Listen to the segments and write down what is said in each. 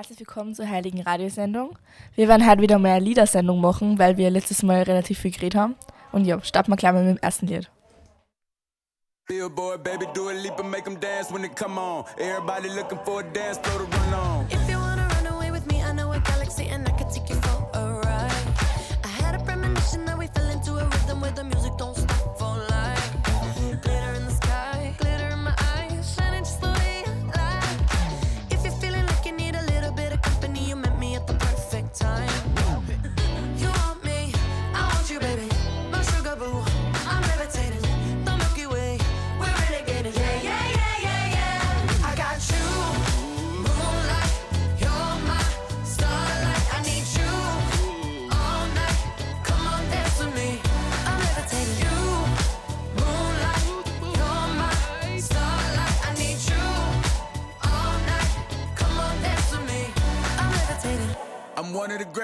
herzlich willkommen zur Heiligen Radiosendung. Wir werden heute wieder mehr Liedersendung machen, weil wir letztes Mal relativ viel geredet haben. Und ja, starten wir gleich mal mit dem ersten Lied. Billboard, baby, do a leap and make them dance when they come on. Everybody looking for a dance floor to run on.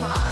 my ass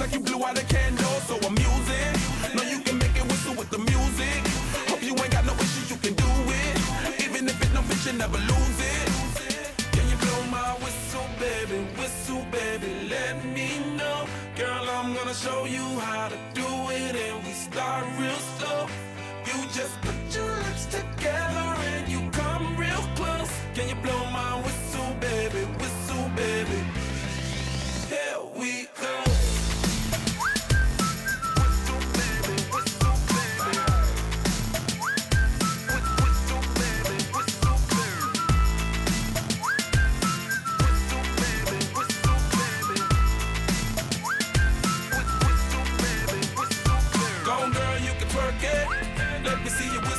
like you blew out a candle.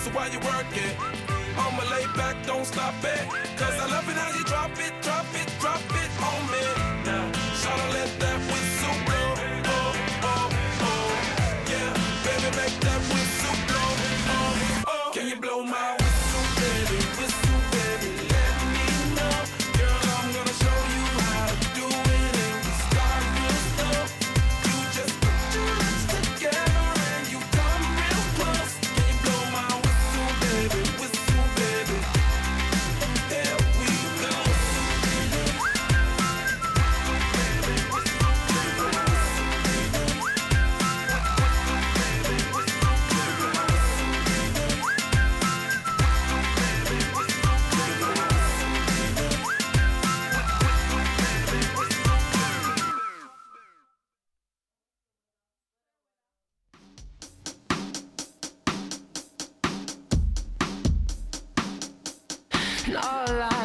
so why you're working, I'ma lay back, don't stop it. Cause I love it how you drop it, drop it. all I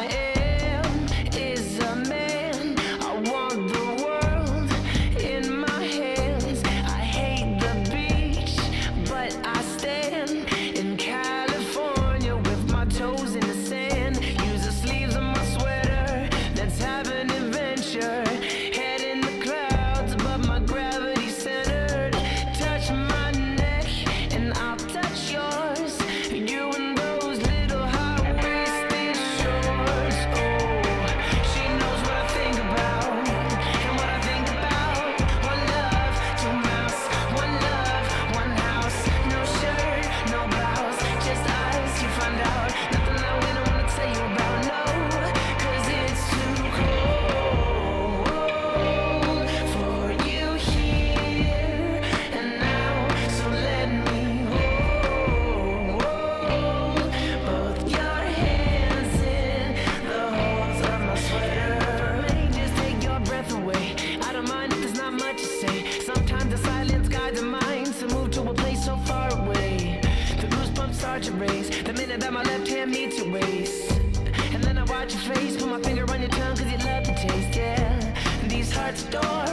that's door.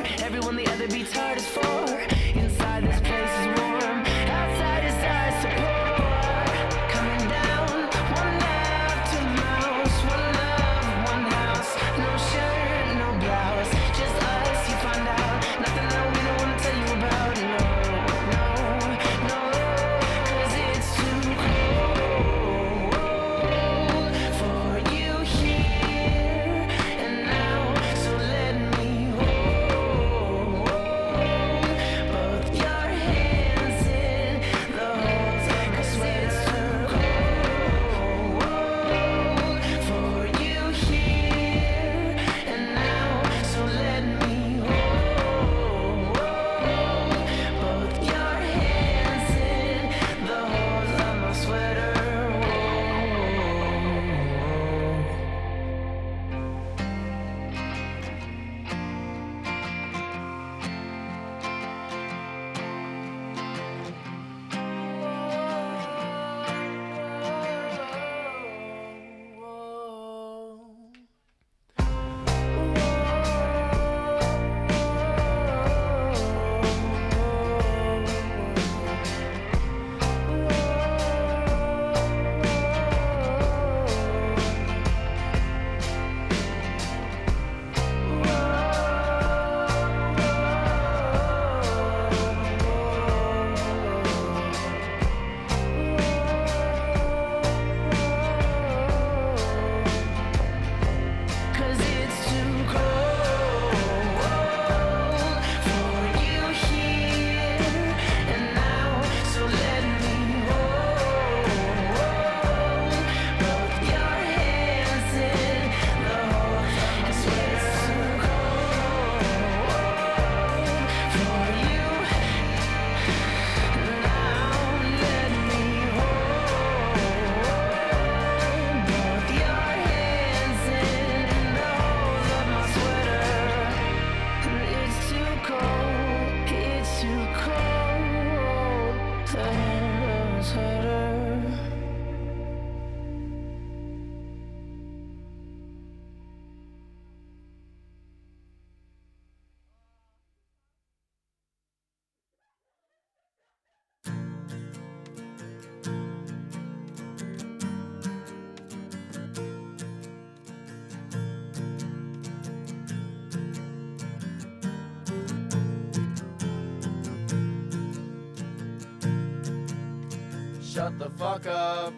Shut the fuck up.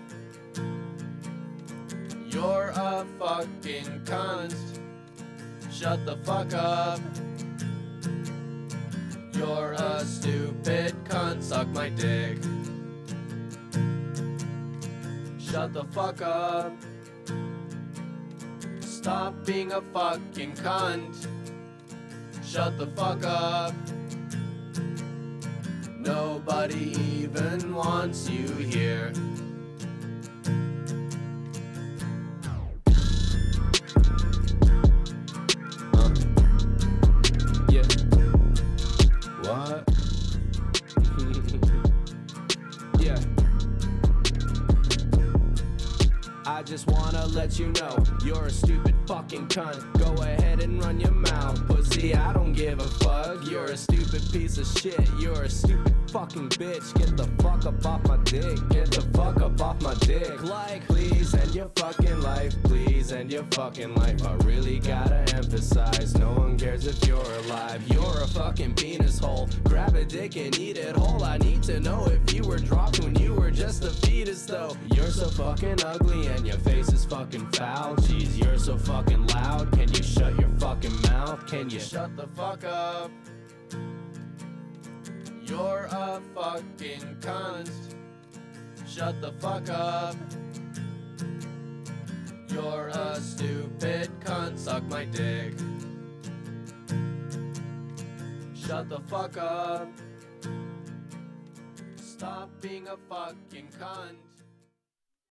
You're a fucking cunt. Shut the fuck up. You're a stupid cunt. Suck my dick. Shut the fuck up. Stop being a fucking cunt. Shut the fuck up. Nobody even wants you here. Uh. Yeah. What? yeah. I just wanna let you know you're a stupid fucking cunt. Go ahead and run your mouth, pussy. I don't give a fuck. You're a stupid piece of shit. You're a stupid fucking bitch. Get the fuck up off my dick. Get the fuck up off my dick. Like, please end your fucking life. Please end your fucking life. I really gotta emphasize no one cares if you're alive. You're a fucking penis hole. Grab a dick and eat it whole. I need to know if you were dropped when you were just a fetus, though. You're so fucking ugly and your face is fucking foul. Fucking loud. Can you shut your fucking mouth? Can you shut the fuck up? You're a fucking cunt. Shut the fuck up. You're a stupid cunt. Suck my dick. Shut the fuck up. Stop being a fucking cunt.